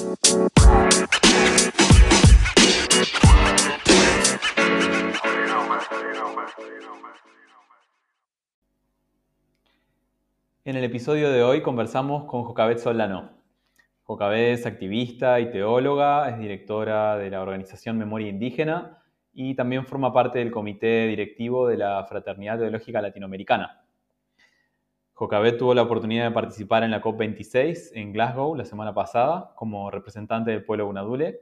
En el episodio de hoy conversamos con Jocabet Solano. Jocabet es activista y teóloga, es directora de la organización Memoria Indígena y también forma parte del comité directivo de la Fraternidad Teológica Latinoamericana. Jocabet tuvo la oportunidad de participar en la COP26 en Glasgow la semana pasada como representante del pueblo Unadule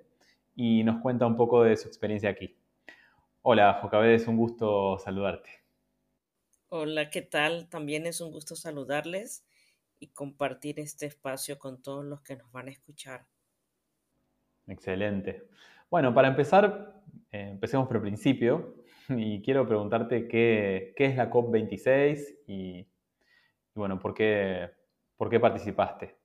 y nos cuenta un poco de su experiencia aquí. Hola, Jocabet, es un gusto saludarte. Hola, ¿qué tal? También es un gusto saludarles y compartir este espacio con todos los que nos van a escuchar. Excelente. Bueno, para empezar, eh, empecemos por el principio y quiero preguntarte qué, es la COP26 y, bueno, ¿por qué, por qué participaste.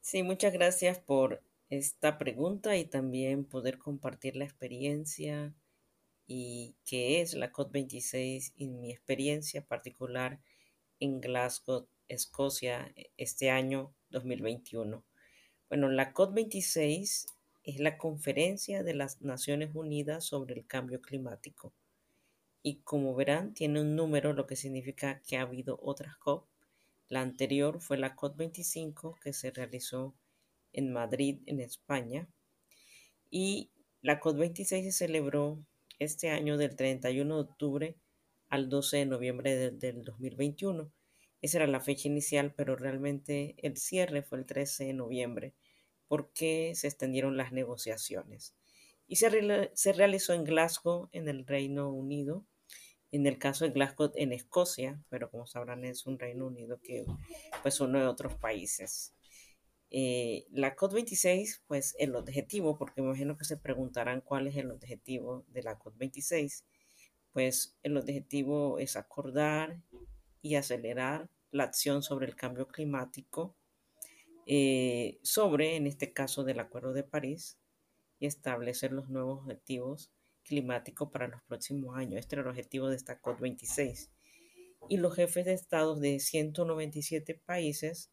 Sí, muchas gracias por esta pregunta y también poder compartir la experiencia y qué es la COP26 y mi experiencia particular en Glasgow, Escocia, e, este año 2021. Bueno, la COP26 es la conferencia de las Naciones Unidas sobre el cambio climático. Y como verán, tiene un número, lo que significa que ha habido otras COP. La anterior fue la COP25 que se realizó en Madrid, en España. Y la COP26 se celebró este año del 31 de octubre al 12 de noviembre del 2021. Esa era la fecha inicial, pero realmente el cierre fue el 13 de noviembre porque se extendieron las negociaciones. Y se, se realizó en Glasgow, en el Reino Unido, en el caso de Glasgow en Escocia, pero como sabrán es un Reino Unido que pues uno de otros países. Eh, la COP26, pues el objetivo, porque me imagino que se preguntarán cuál es el objetivo de la COP26, pues el objetivo es acordar y acelerar la acción sobre el cambio climático, eh, sobre, en este caso, del Acuerdo de París, y establecer los nuevos objetivos climáticos para los próximos años. Este era el objetivo de esta COP26. Y los jefes de estados de 197 países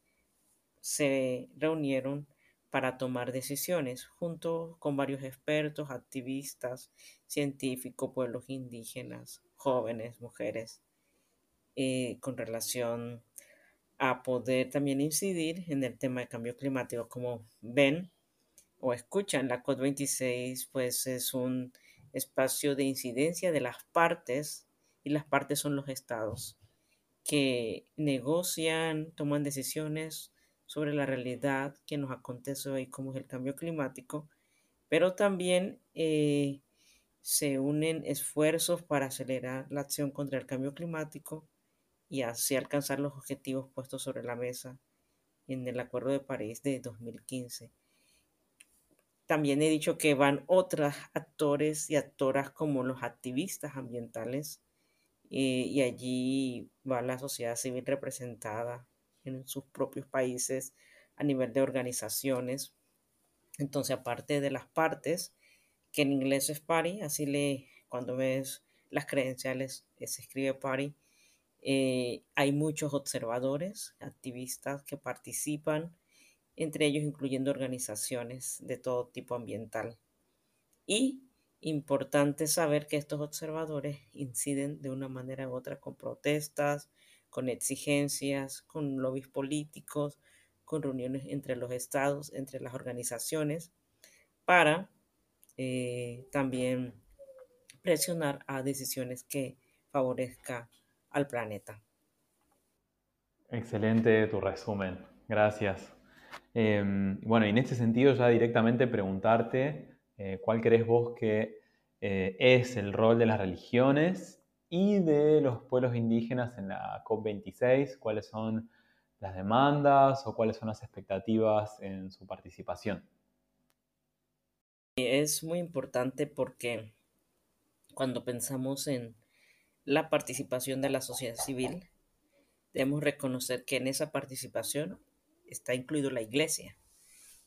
se reunieron para tomar decisiones junto con varios expertos, activistas, científicos, pueblos indígenas, jóvenes, mujeres, eh, con relación a poder también incidir en el tema de cambio climático. Como ven o escuchan, la COP26 pues es un espacio de incidencia de las partes y las partes son los estados que negocian, toman decisiones sobre la realidad que nos acontece hoy, como es el cambio climático, pero también eh, se unen esfuerzos para acelerar la acción contra el cambio climático y así alcanzar los objetivos puestos sobre la mesa en el Acuerdo de París de 2015. También he dicho que van otros actores y actoras como los activistas ambientales eh, y allí va la sociedad civil representada en sus propios países a nivel de organizaciones. Entonces, aparte de las partes, que en inglés es party, así le, cuando ves las credenciales eh, se escribe party, eh, hay muchos observadores, activistas que participan, entre ellos incluyendo organizaciones de todo tipo ambiental. Y importante saber que estos observadores inciden de una manera u otra con protestas, con exigencias, con lobbies políticos, con reuniones entre los estados, entre las organizaciones, para eh, también presionar a decisiones que favorezcan al planeta. Excelente tu resumen, gracias. Em, bueno, y en este sentido ya directamente preguntarte eh, cuál crees vos que eh, es el rol de las religiones y de los pueblos indígenas en la COP26, cuáles son las demandas o cuáles son las expectativas en su participación. Es muy importante porque cuando pensamos en la participación de la sociedad civil, debemos reconocer que en esa participación está incluido la iglesia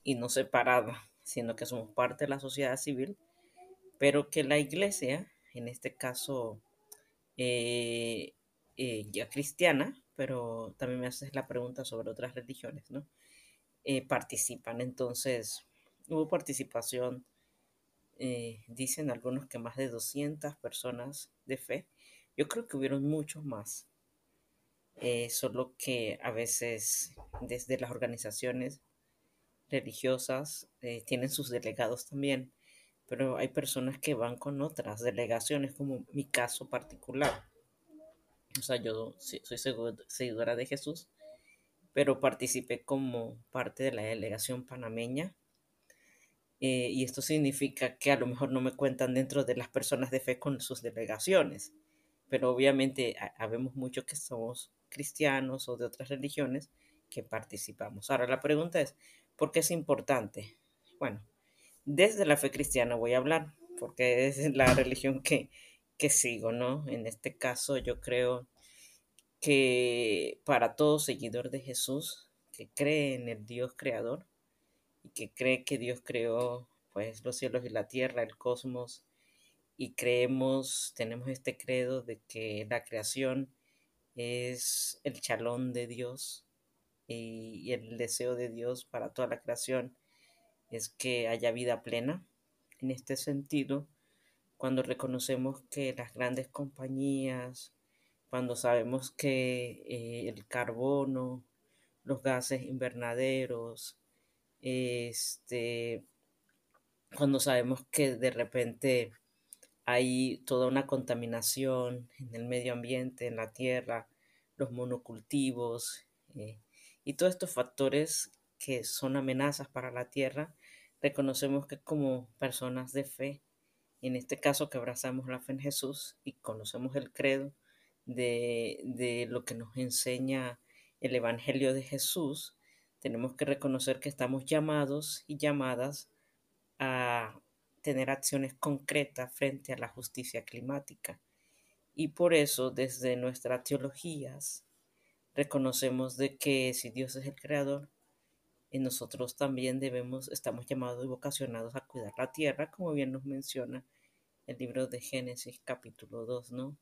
y no separada, sino que somos parte de la sociedad civil, pero que la iglesia, en este caso eh, eh, ya cristiana, pero también me haces la pregunta sobre otras religiones, ¿no? eh, participan. Entonces, hubo participación, dicen algunos que más de 200 personas de fe. Yo creo que hubieron muchos más. Eh, solo que a veces desde las organizaciones religiosas tienen sus delegados también, pero hay personas que van con otras delegaciones, como mi caso particular. O sea, yo soy seguidora de Jesús, pero participé como parte de la delegación panameña. Eh, y esto significa que a lo mejor no me cuentan dentro de las personas de fe con sus delegaciones, pero obviamente habemos muchos que somos cristianos o de otras religiones que participamos. Ahora la pregunta es, ¿por qué es importante? Bueno, desde la fe cristiana voy a hablar, porque es la religión que, que sigo, ¿no? En este caso yo creo que para todo seguidor de Jesús que cree en el Dios creador y que cree que Dios creó pues los cielos y la tierra, el cosmos y creemos, tenemos este credo de que la creación es el chalón de Dios y, el deseo de Dios para toda la creación es que haya vida plena. En este sentido, cuando reconocemos que las grandes compañías, cuando sabemos que eh, el carbono, los gases invernaderos, este, cuando sabemos que de repente hay toda una contaminación en el medio ambiente, en la tierra, los monocultivos eh, y todos estos factores que son amenazas para la tierra, reconocemos que como personas de fe, en este caso que abrazamos la fe en Jesús y conocemos el credo, de, lo que nos enseña el Evangelio de Jesús, tenemos que reconocer que estamos llamados y llamadas a tener acciones concretas frente a la justicia climática. Y por eso, desde nuestras teologías, reconocemos de que si Dios es el creador, en nosotros también debemos, estamos llamados y vocacionados a cuidar la tierra, como bien nos menciona el libro de Génesis capítulo 2, ¿no?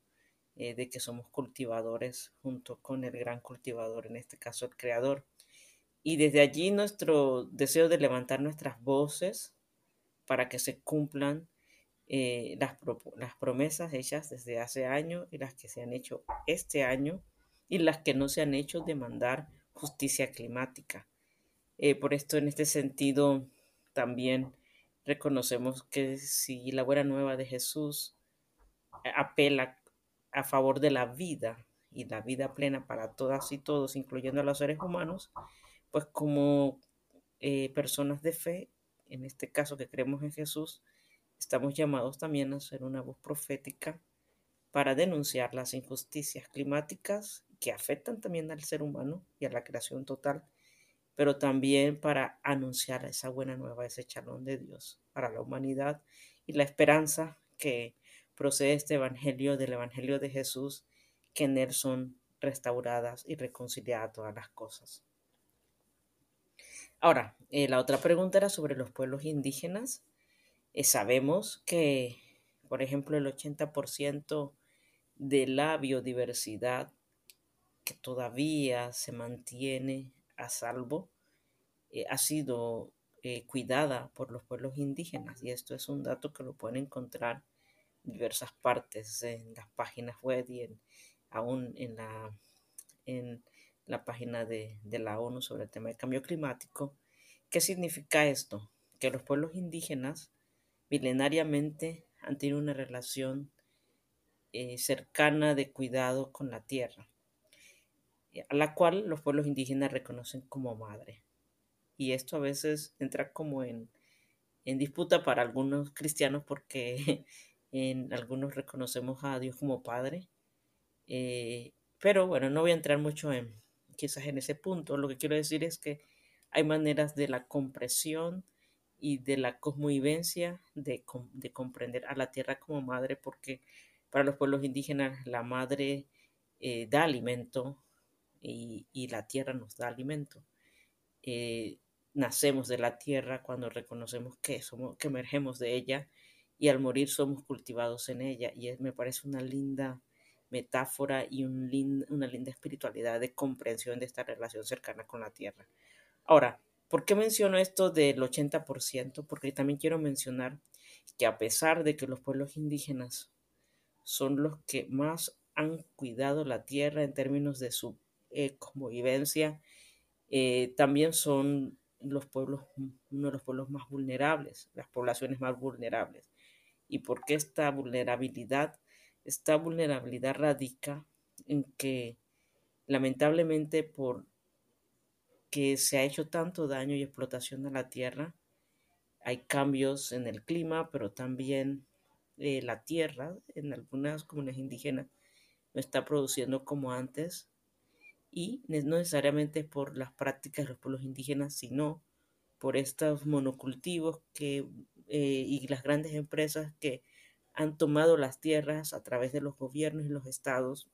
Eh, de que somos cultivadores junto con el gran cultivador, en este caso el creador. Y desde allí nuestro deseo de levantar nuestras voces para que se cumplan eh, las, promesas hechas desde hace años y las que se han hecho este año y las que no se han hecho demandar justicia climática. Eh, por esto, en este sentido, también reconocemos que si la buena nueva de Jesús apela a favor de la vida y la vida plena para todas y todos, incluyendo a los seres humanos, pues como eh, personas de fe, en este caso que creemos en Jesús, estamos llamados también a ser una voz profética para denunciar las injusticias climáticas que afectan también al ser humano y a la creación total, pero también para anunciar esa buena nueva, ese chalón de Dios para la humanidad y la esperanza que procede este Evangelio del Evangelio de Jesús, que en él son restauradas y reconciliadas todas las cosas. Ahora, eh, la otra pregunta era sobre los pueblos indígenas. Eh, sabemos que, por ejemplo, el 80% de la biodiversidad que todavía se mantiene a salvo eh, ha sido cuidada por los pueblos indígenas y esto es un dato que lo pueden encontrar diversas partes en las páginas web y en, aún en la, en la página de, la ONU sobre el tema del cambio climático. ¿Qué significa esto? Que los pueblos indígenas milenariamente han tenido una relación eh, cercana de cuidado con la tierra, a la cual los pueblos indígenas reconocen como madre. Y esto a veces entra como en, en disputa para algunos cristianos porque en algunos reconocemos a Dios como Padre. Eh, pero bueno, no voy a entrar mucho en quizás en ese punto. Lo que quiero decir es que hay maneras de la compresión y de la cosmovivencia de, de comprender a la tierra como madre, porque para los pueblos indígenas la madre eh, da alimento y, y, la tierra nos da alimento. Eh, nacemos de la tierra cuando reconocemos que somos, que emergemos de ella y al morir somos cultivados en ella. Y me parece una linda metáfora y un una linda espiritualidad de comprensión de esta relación cercana con la tierra. Ahora, ¿Por qué menciono esto del 80%? Porque también quiero mencionar que a pesar de que los pueblos indígenas son los que más han cuidado la tierra en términos de su eh, convivencia, eh, también son los pueblos, uno de los pueblos más vulnerables, las poblaciones más vulnerables. ¿Y por qué esta vulnerabilidad? Esta vulnerabilidad radica en que lamentablemente por que se ha hecho tanto daño y explotación a la tierra, hay cambios en el clima, pero también eh, la tierra en algunas comunidades indígenas no está produciendo como antes y no necesariamente por las prácticas de los pueblos indígenas, sino por estos monocultivos que, eh, y las grandes empresas que han tomado las tierras a través de los gobiernos y los estados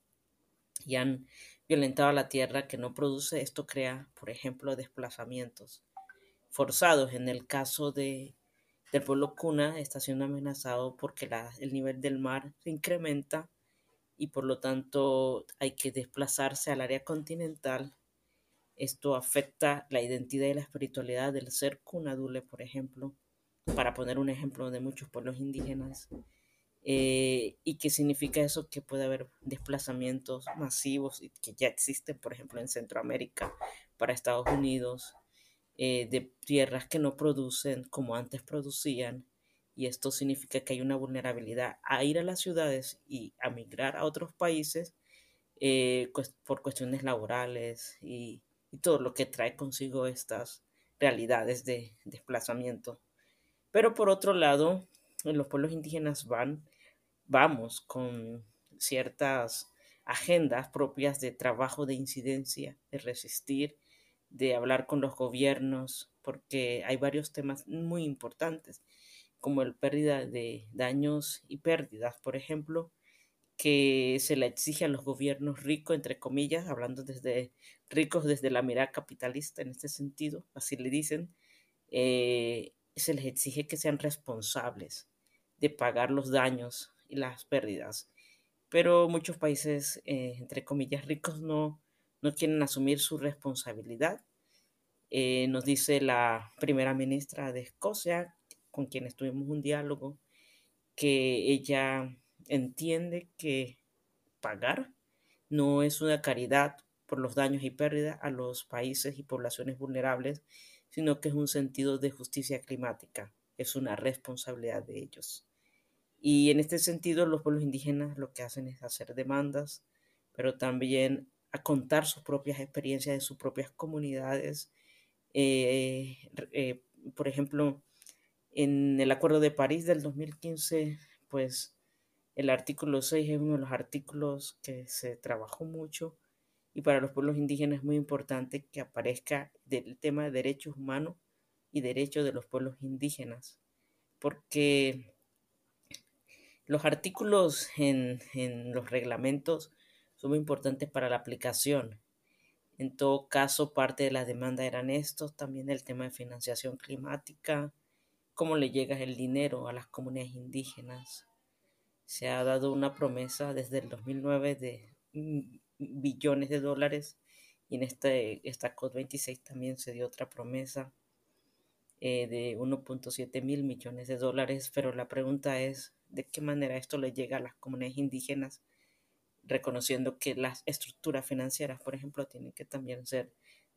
y han violentado la tierra que no produce. Esto crea, por ejemplo, desplazamientos forzados. En el caso de, del pueblo Cuna está siendo amenazado porque el nivel del mar se incrementa y por lo tanto hay que desplazarse al área continental. Esto afecta la identidad y la espiritualidad del ser cunadule, por ejemplo, para poner un ejemplo de muchos pueblos indígenas. Eh, ¿Y qué significa eso? Que puede haber desplazamientos masivos y que ya existen, por ejemplo, en Centroamérica, para Estados Unidos, eh, de tierras que no producen como antes producían y esto significa que hay una vulnerabilidad a ir a las ciudades y a migrar a otros países eh, por cuestiones laborales y, todo lo que trae consigo estas realidades de desplazamiento. Pero por otro lado, los pueblos indígenas van, vamos con ciertas agendas propias de trabajo de incidencia, de resistir, de hablar con los gobiernos, porque hay varios temas muy importantes como el pérdida de daños y pérdidas, por ejemplo, que se le exige a los gobiernos ricos, entre comillas, hablando desde ricos desde la mirada capitalista en este sentido, así le dicen, eh, se les exige que sean responsables de pagar los daños y las pérdidas. Pero muchos países, eh, entre comillas, ricos no, no quieren asumir su responsabilidad. Eh, nos dice la primera ministra de Escocia con quienes tuvimos un diálogo, que ella entiende que pagar no es una caridad por los daños y pérdidas a los países y poblaciones vulnerables, sino que es un sentido de justicia climática, es una responsabilidad de ellos. Y en este sentido, los pueblos indígenas lo que hacen es hacer demandas, pero también contar sus propias experiencias de sus propias comunidades. Eh, eh, por ejemplo, en el Acuerdo de París del 2015, pues el artículo 6 es uno de los artículos que se trabajó mucho y para los pueblos indígenas es muy importante que aparezca el tema de derechos humanos y derechos de los pueblos indígenas, porque los artículos en, en los reglamentos son muy importantes para la aplicación. En todo caso, parte de la demanda eran estos, también el tema de financiación climática, cómo le llega el dinero a las comunidades indígenas. Se ha dado una promesa desde el 2009 de billones de dólares y en este, esta COP26 también se dio otra promesa eh, de 1.7 mil millones de dólares, pero la pregunta es de qué manera esto le llega a las comunidades indígenas, reconociendo que las estructuras financieras, por ejemplo, tienen que también ser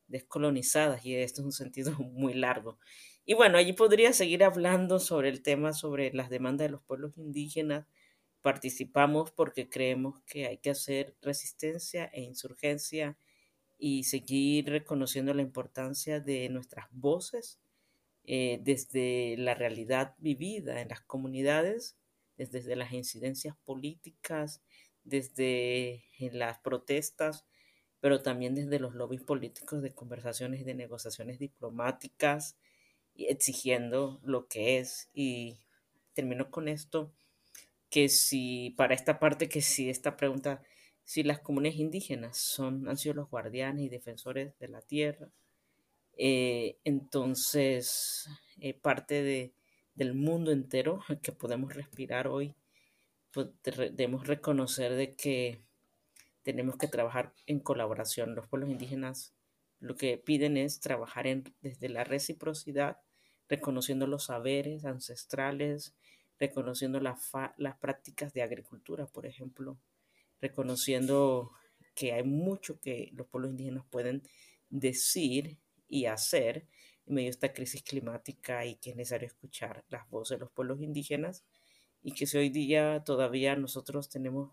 descolonizadas y esto es un sentido muy largo. Y bueno, allí podría seguir hablando sobre el tema, sobre las demandas de los pueblos indígenas. Participamos porque creemos que hay que hacer resistencia e insurgencia y seguir reconociendo la importancia de nuestras voces eh, desde la realidad vivida en las comunidades, desde las incidencias políticas, desde las protestas pero también desde los lobbies políticos de conversaciones y de negociaciones diplomáticas, exigiendo lo que es. Y termino con esto, que si, para esta parte, que si esta pregunta, si las comunidades indígenas son, han sido los guardianes y defensores de la tierra, eh, entonces eh, parte de, del mundo entero que podemos respirar hoy, pues, debemos reconocer de que tenemos que trabajar en colaboración. Los pueblos indígenas lo que piden es trabajar desde la reciprocidad, reconociendo los saberes ancestrales, reconociendo las prácticas de agricultura, por ejemplo, reconociendo que hay mucho que los pueblos indígenas pueden decir y hacer en medio de esta crisis climática y que es necesario escuchar las voces de los pueblos indígenas y que si hoy día todavía nosotros tenemos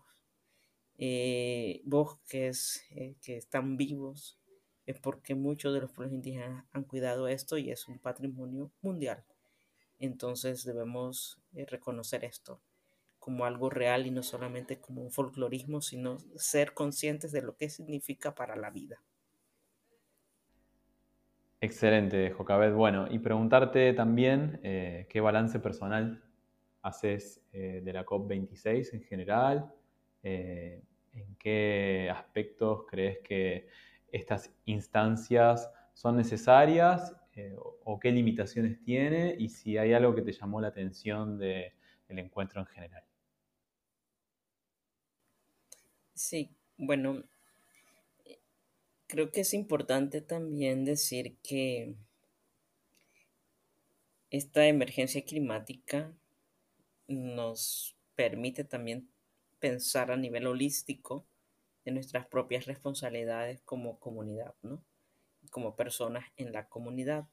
eh, bosques eh, que están vivos, es porque muchos de los pueblos indígenas han cuidado esto y es un patrimonio mundial. Entonces debemos eh, reconocer esto como algo real y no solamente como un folclorismo, sino ser conscientes de lo que significa para la vida. Excelente, Jocabet. Bueno, y preguntarte también eh, qué balance personal haces eh, de la COP26 en general, en qué aspectos crees que estas instancias son necesarias eh, o, qué limitaciones tiene y si hay algo que te llamó la atención del encuentro en general. Sí, bueno, creo que es importante también decir que esta emergencia climática nos permite también pensar a nivel holístico de nuestras propias responsabilidades como comunidad, ¿no? Como personas en la comunidad.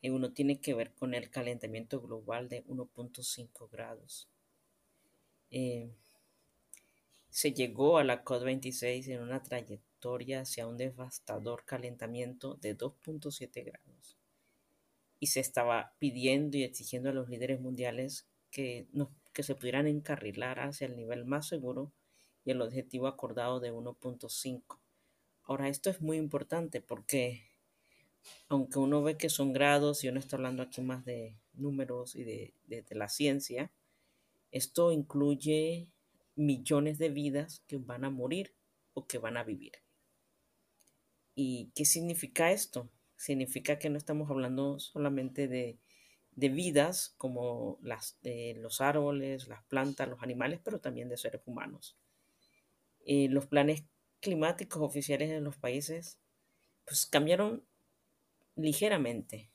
Y uno tiene que ver con el calentamiento global de 1.5 grados. Eh, se llegó a la COP26 en una trayectoria hacia un devastador calentamiento de 2.7 grados. Y se estaba pidiendo y exigiendo a los líderes mundiales que, que se pudieran encarrilar hacia el nivel más seguro y el objetivo acordado de 1.5. Ahora, esto es muy importante porque aunque uno ve que son grados y uno está hablando aquí más de números y de, la ciencia, esto incluye millones de vidas que van a morir o que van a vivir. ¿Y qué significa esto? Significa que no estamos hablando solamente de, vidas como las de los árboles, las plantas, los animales, pero también de seres humanos. Eh, los planes climáticos oficiales de los países pues cambiaron ligeramente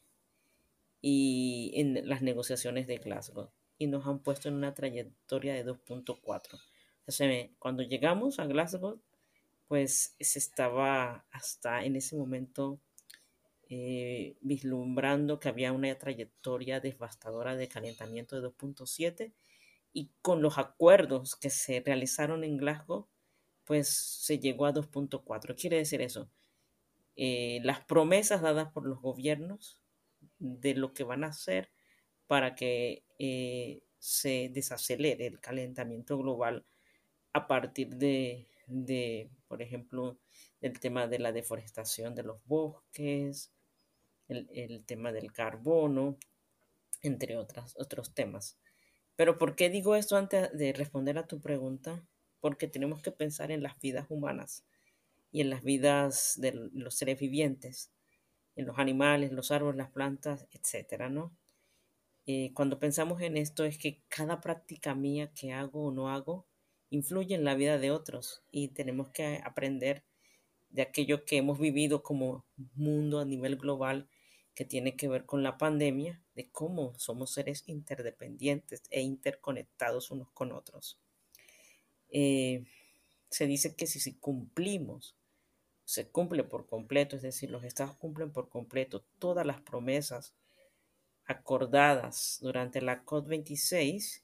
y en las negociaciones de Glasgow y nos han puesto en una trayectoria de 2.4. cuando llegamos a Glasgow, pues se estaba hasta en ese momento eh, vislumbrando que había una trayectoria devastadora de calentamiento de 2.7 y con los acuerdos que se realizaron en Glasgow, pues se llegó a 2.4. Quiere decir eso. Eh, las promesas dadas por los gobiernos de lo que van a hacer para que eh, se desacelere el calentamiento global a partir de, por ejemplo, el tema de la deforestación de los bosques, el, el tema del carbono, entre otras, otros temas. Pero ¿por qué digo esto antes de responder a tu pregunta? porque tenemos que pensar en las vidas humanas y en las vidas de los seres vivientes, en los animales, los árboles, las plantas, etcétera, ¿no? Eh, cuando pensamos en esto es que cada práctica mía que hago o no hago influye en la vida de otros y tenemos que aprender de aquello que hemos vivido como mundo a nivel global que tiene que ver con la pandemia, de cómo somos seres interdependientes e interconectados unos con otros. Eh, se dice que si, si cumplimos, se cumple por completo, es decir, los estados cumplen por completo todas las promesas acordadas durante la COP26,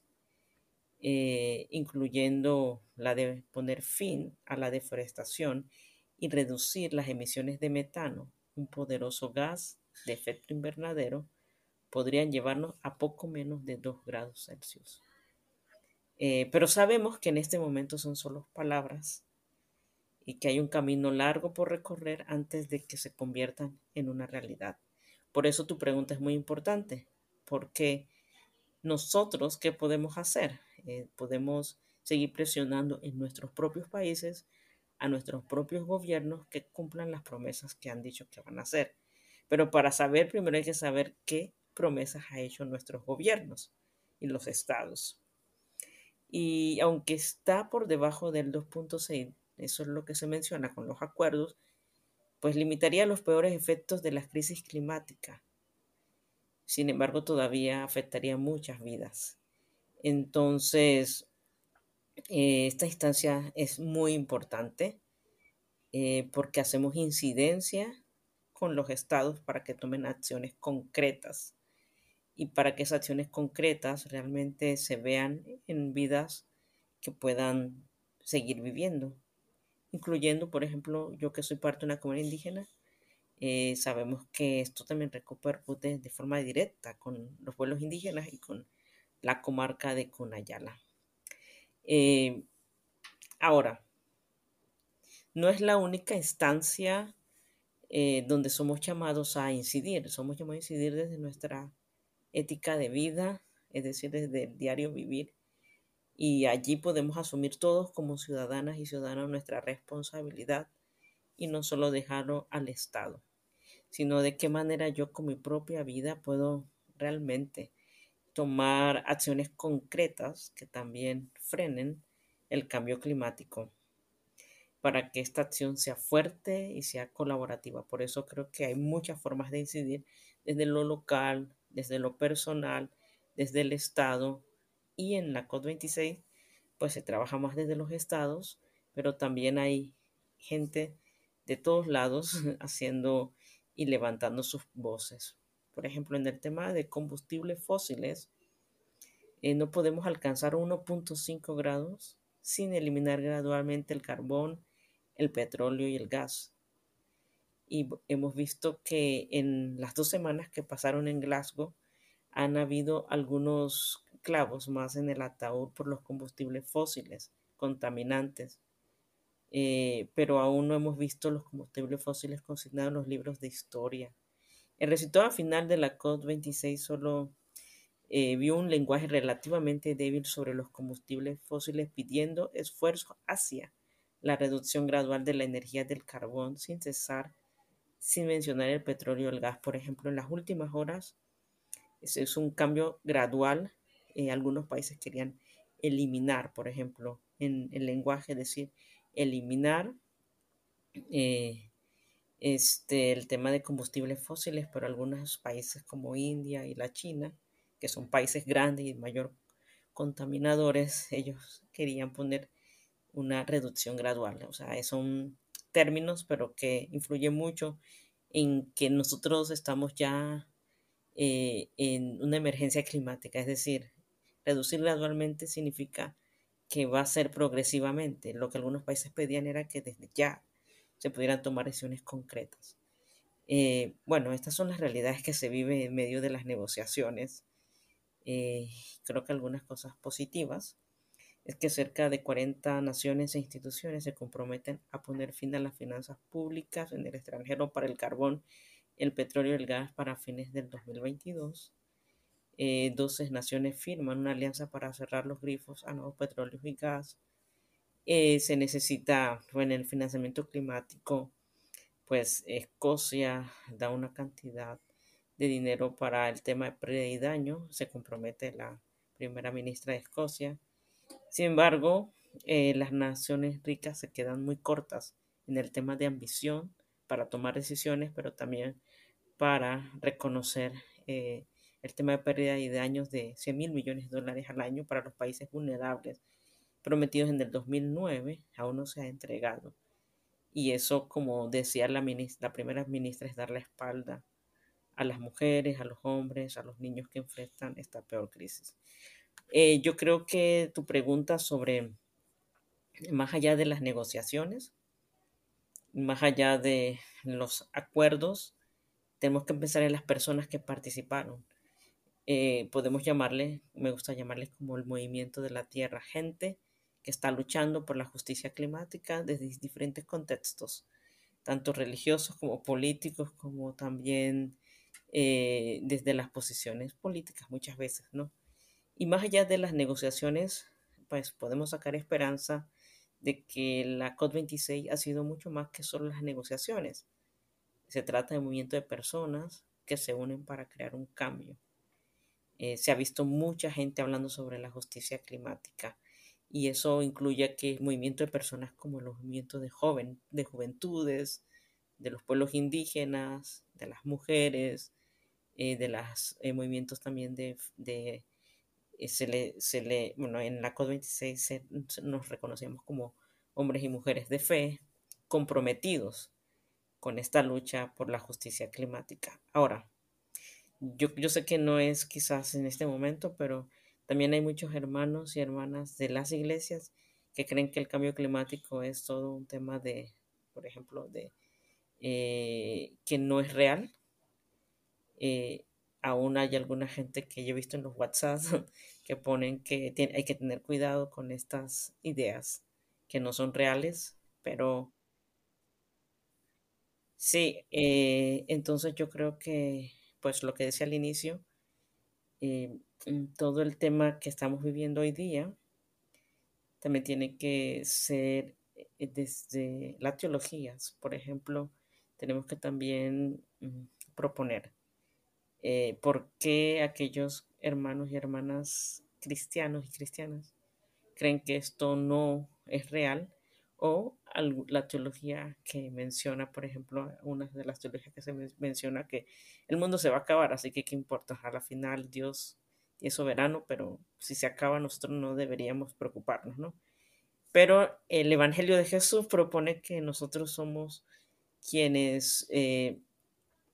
eh, incluyendo la de poner fin a la deforestación y reducir las emisiones de metano, un poderoso gas de efecto invernadero, podrían llevarnos a poco menos de 2 grados Celsius. Eh, pero sabemos que en este momento son solo palabras y que hay un camino largo por recorrer antes de que se conviertan en una realidad. Por eso tu pregunta es muy importante, porque nosotros, ¿qué podemos hacer? Eh, podemos seguir presionando en nuestros propios países a nuestros propios gobiernos que cumplan las promesas que han dicho que van a hacer. Pero para saber, primero hay que saber qué promesas ha hecho nuestros gobiernos y los estados. Y aunque está por debajo del 2.6, eso es lo que se menciona con los acuerdos, pues limitaría los peores efectos de la crisis climática. Sin embargo, todavía afectaría muchas vidas. Entonces, eh, esta instancia es muy importante eh, porque hacemos incidencia con los estados para que tomen acciones concretas. Y para que esas acciones concretas realmente se vean en vidas que puedan seguir viviendo, incluyendo, por ejemplo, yo que soy parte de una comunidad indígena, eh, sabemos que esto también repercute de forma directa con los pueblos indígenas y con la comarca de Cunayala. Eh, ahora, no es la única instancia eh, donde somos llamados a incidir, somos llamados a incidir desde nuestra ética de vida, es decir, desde el diario vivir. Y allí podemos asumir todos como ciudadanas y ciudadanos nuestra responsabilidad y no solo dejarlo al Estado, sino de qué manera yo con mi propia vida puedo realmente tomar acciones concretas que también frenen el cambio climático para que esta acción sea fuerte y sea colaborativa. Por eso creo que hay muchas formas de incidir desde lo local, desde lo personal, desde el Estado y en la COP26 pues se trabaja más desde los estados, pero también hay gente de todos lados haciendo y levantando sus voces. Por ejemplo, en el tema de combustibles fósiles, eh, no podemos alcanzar 1.5 grados sin eliminar gradualmente el carbón, el petróleo y el gas. Y hemos visto que en las dos semanas que pasaron en Glasgow han habido algunos clavos más en el ataúd por los combustibles fósiles contaminantes. Eh, pero aún no hemos visto los combustibles fósiles consignados en los libros de historia. El resultado final de la COP26 solo eh, vio un lenguaje relativamente débil sobre los combustibles fósiles pidiendo esfuerzo hacia la reducción gradual de la energía del carbón sin cesar, sin mencionar el petróleo y el gas. Por ejemplo, en las últimas horas ese es un cambio gradual. Eh, algunos países querían eliminar, por ejemplo, en el lenguaje, es decir, eliminar eh, este, el tema de combustibles fósiles, pero algunos países como India y la China, que son países grandes y mayor contaminadores, ellos querían poner una reducción gradual. O sea, son términos, pero que influyen mucho en que nosotros estamos ya eh, en una emergencia climática. Es decir, reducir gradualmente significa que va a ser progresivamente. Lo que algunos países pedían era que desde ya se pudieran tomar acciones concretas. Eh, bueno, estas son las realidades que se viven en medio de las negociaciones. Eh, creo que algunas cosas positivas es que cerca de 40 naciones e instituciones se comprometen a poner fin a las finanzas públicas en el extranjero para el carbón, el petróleo y el gas para fines del 2022. Eh, 12 naciones firman una alianza para cerrar los grifos a nuevos petróleos y gas. Eh, se necesita en el financiamiento climático, pues Escocia da una cantidad de dinero para el tema de pérdida y daño, se compromete la primera ministra de Escocia. Sin embargo, eh, las naciones ricas se quedan muy cortas en el tema de ambición para tomar decisiones, pero también para reconocer eh, el tema de pérdida y daños de 100 mil millones de dólares al año para los países vulnerables prometidos en el 2009 aún no se ha entregado. Y eso, como decía la, primera ministra, es dar la espalda a las mujeres, a los hombres, a los niños que enfrentan esta peor crisis. Eh, yo creo que tu pregunta sobre, más allá de las negociaciones, más allá de los acuerdos, tenemos que pensar en las personas que participaron. Eh, podemos llamarle, me gusta llamarle como el movimiento de la tierra, gente que está luchando por la justicia climática desde diferentes contextos, tanto religiosos como políticos, como también eh, desde las posiciones políticas muchas veces, ¿no? Y más allá de las negociaciones, pues podemos sacar esperanza de que la COP26 ha sido mucho más que solo las negociaciones. Se trata de un movimiento de personas que se unen para crear un cambio. Eh, se ha visto mucha gente hablando sobre la justicia climática y eso incluye que el movimiento de personas como los movimientos de joven, de juventudes, de los pueblos indígenas, de las mujeres, eh, de los eh, movimientos también de, de eh, se, le, se le, bueno, en la COP26 nos reconocemos como hombres y mujeres de fe comprometidos con esta lucha por la justicia climática. Ahora, yo, yo sé que no es quizás en este momento, pero también hay muchos hermanos y hermanas de las iglesias que creen que el cambio climático es todo un tema de, por ejemplo, de eh, que no es real. Eh, aún hay alguna gente que yo he visto en los WhatsApp que ponen que hay que tener cuidado con estas ideas que no son reales, pero sí, eh, entonces yo creo que, pues lo que decía al inicio, todo el tema que estamos viviendo hoy día también tiene que ser desde las teologías, por ejemplo, tenemos que también mm, proponer eh, por qué aquellos hermanos y hermanas cristianos y cristianas creen que esto no es real o la teología que menciona, por ejemplo, una de las teologías que se menciona que el mundo se va a acabar, así que qué importa, a la final Dios es soberano, pero si se acaba nosotros no deberíamos preocuparnos, ¿no? Pero el Evangelio de Jesús propone que nosotros somos quienes eh,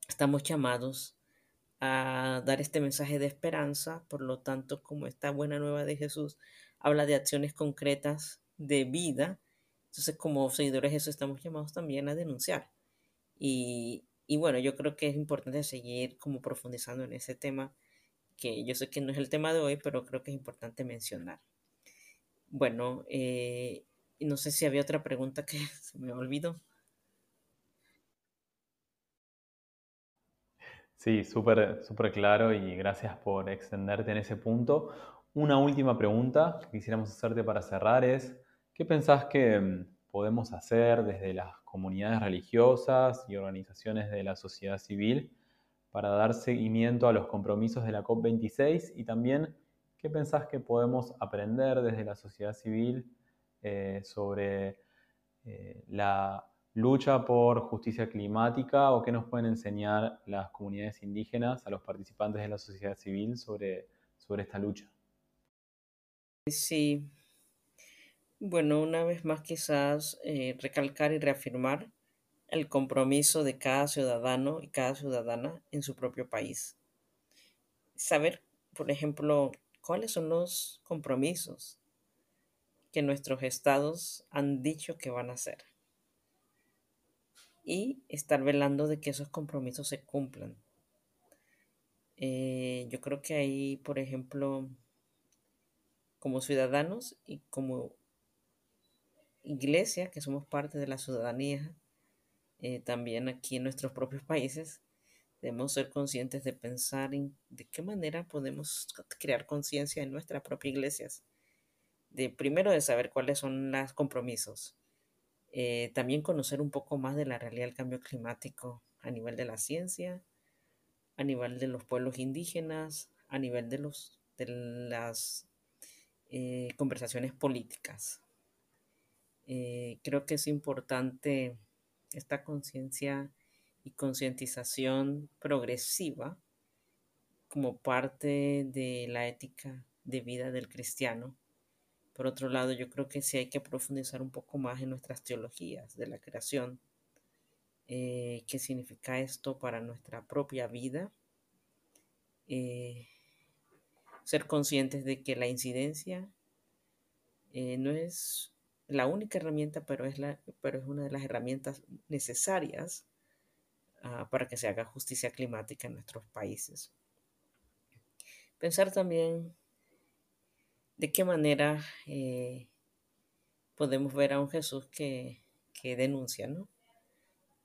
estamos llamados a dar este mensaje de esperanza, por lo tanto, como esta buena nueva de Jesús habla de acciones concretas de vida, entonces como seguidores de Jesús estamos llamados también a denunciar. Y, y bueno, yo creo que es importante seguir como profundizando en ese tema, que yo sé que no es el tema de hoy, pero creo que es importante mencionar. Bueno, eh, no sé si había otra pregunta que se me olvidó. Sí, súper súper claro y gracias por extenderte en ese punto. Una última pregunta que quisiéramos hacerte para cerrar es, ¿qué pensás que mm, podemos hacer desde las comunidades religiosas y organizaciones de la sociedad civil para dar seguimiento a los compromisos de la COP26 y también qué pensás que podemos aprender desde la sociedad civil eh, sobre eh, la lucha por justicia climática o qué nos pueden enseñar las comunidades indígenas a los participantes de la sociedad civil sobre, sobre esta lucha. Sí. Bueno, una vez más quizás eh, recalcar y reafirmar el compromiso de cada ciudadano y cada ciudadana en su propio país. Saber, por ejemplo, cuáles son los compromisos que nuestros estados han dicho que van a hacer y estar velando de que esos compromisos se cumplan. Eh, yo creo que ahí, por ejemplo, como ciudadanos y como iglesia, que somos parte de la ciudadanía, eh, también aquí en nuestros propios países, debemos ser conscientes de pensar en de qué manera podemos crear conciencia en nuestras propias iglesias. De primero de saber cuáles son los compromisos eh, también conocer un poco más de la realidad del cambio climático a nivel de la ciencia, a nivel de los pueblos indígenas, a nivel de, los, de las eh, conversaciones políticas. Creo que es importante esta conciencia y concientización progresiva como parte de la ética de vida del cristiano por otro lado, yo creo que sí hay que profundizar un poco más en nuestras teologías de la creación. Eh, ¿Qué significa esto para nuestra propia vida? Eh, ser conscientes de que la incidencia eh, no es la única herramienta, pero es, la, pero es una de las herramientas necesarias ah, para que se haga justicia climática en nuestros países. Pensar también de qué manera eh, podemos ver a un Jesús que, denuncia, ¿no?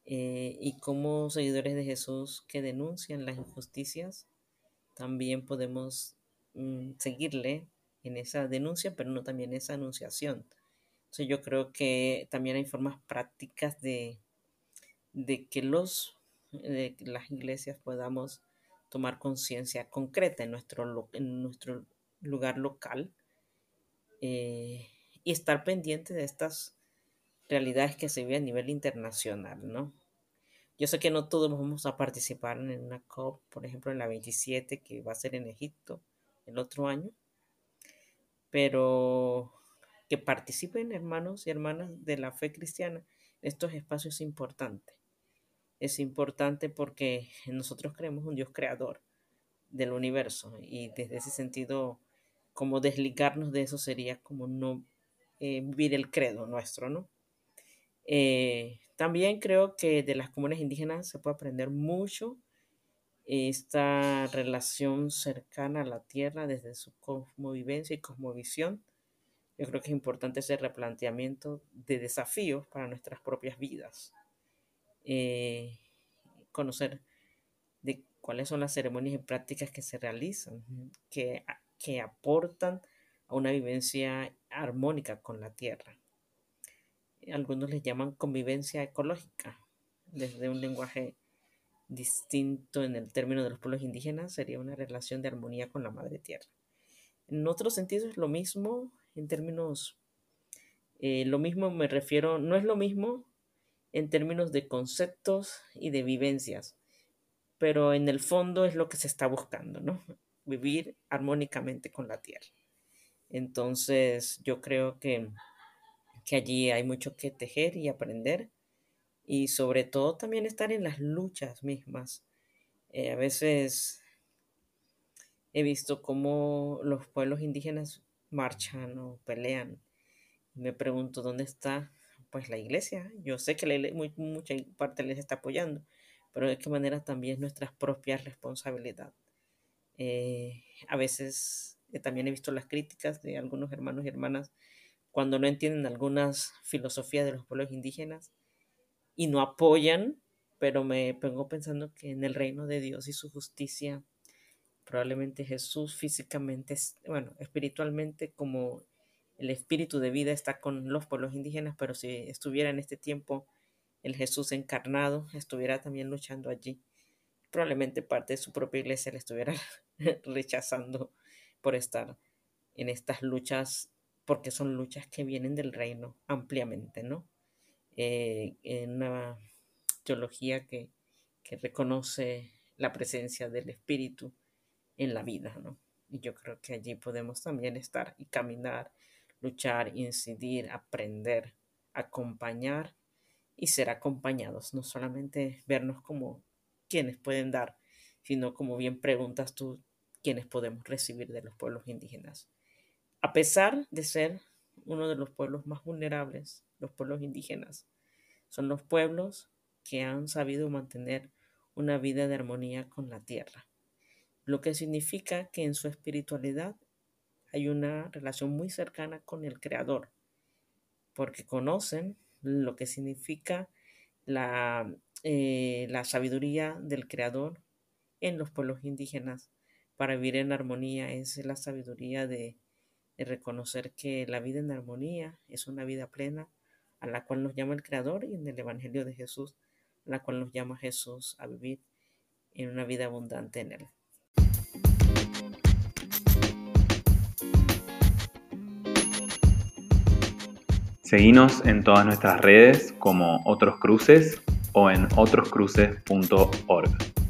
Eh, y como seguidores de Jesús que denuncian las injusticias, también podemos mm, seguirle en esa denuncia, pero no también esa anunciación. Yo creo que también hay formas prácticas de, de que los, de las iglesias podamos tomar conciencia concreta en nuestro, en nuestro lugar local eh, y estar pendiente de estas realidades que se viven a nivel internacional, ¿no? Yo sé que no todos vamos a participar en una COP, por ejemplo, en la 27, que va a ser en Egipto el otro año, pero que participen hermanos y hermanas de la fe cristiana estos espacios es importante. Es importante porque nosotros creemos un Dios creador del universo y desde ese sentido, como desligarnos de eso sería como no eh, vivir el credo nuestro, ¿no? Eh, también creo que de las comunes indígenas se puede aprender mucho esta relación cercana a la tierra desde su cosmovivencia y cosmovisión. Yo creo que es importante ese replanteamiento de desafíos para nuestras propias vidas. Eh, conocer de cuáles son las ceremonias y prácticas que se realizan, que, que aportan a una vivencia armónica con la tierra algunos les llaman convivencia ecológica, desde un lenguaje distinto en el término de los pueblos indígenas, sería una relación de armonía con la madre tierra. En otro sentido es lo mismo en términos, eh, lo mismo me refiero, no es lo mismo en términos de conceptos y de vivencias, pero en el fondo es lo que se está buscando, ¿no? Vivir armónicamente con la tierra. Entonces yo creo que que allí hay mucho que tejer y aprender y sobre todo también estar en las luchas mismas. Eh, a veces he visto cómo los pueblos indígenas marchan o pelean. Me pregunto dónde está pues la iglesia. Yo sé que la mucha parte les está apoyando, pero de qué manera también es nuestra propia responsabilidad. Eh, a veces eh, también he visto las críticas de algunos hermanos y hermanas cuando no entienden algunas filosofías de los pueblos indígenas y no apoyan, pero me pongo pensando que en el reino de Dios y su justicia, probablemente Jesús físicamente, bueno, espiritualmente como el espíritu de vida está con los pueblos indígenas, pero si estuviera en este tiempo el Jesús encarnado, estuviera también luchando allí. Probablemente parte de su propia iglesia le estuviera rechazando por estar en estas luchas porque son luchas que vienen del reino ampliamente, ¿no? Eh, en una teología que, que, reconoce la presencia del Espíritu en la vida, ¿no? Y yo creo que allí podemos también estar y caminar, luchar, incidir, aprender, acompañar y ser acompañados, no solamente vernos como quienes pueden dar, sino como bien preguntas tú, quienes podemos recibir de los pueblos indígenas. A pesar de ser uno de los pueblos más vulnerables, los pueblos indígenas, son los pueblos que han sabido mantener una vida de armonía con la tierra, lo que significa que en su espiritualidad hay una relación muy cercana con el Creador, porque conocen lo que significa la, eh, la sabiduría del Creador en los pueblos indígenas. Para vivir en armonía es la sabiduría de y reconocer que la vida en armonía es una vida plena a la cual nos llama el Creador y en el Evangelio de Jesús, a la cual nos llama Jesús a vivir en una vida abundante en Él. Seguinos en todas nuestras redes como Otros Cruces o en otroscruces.org.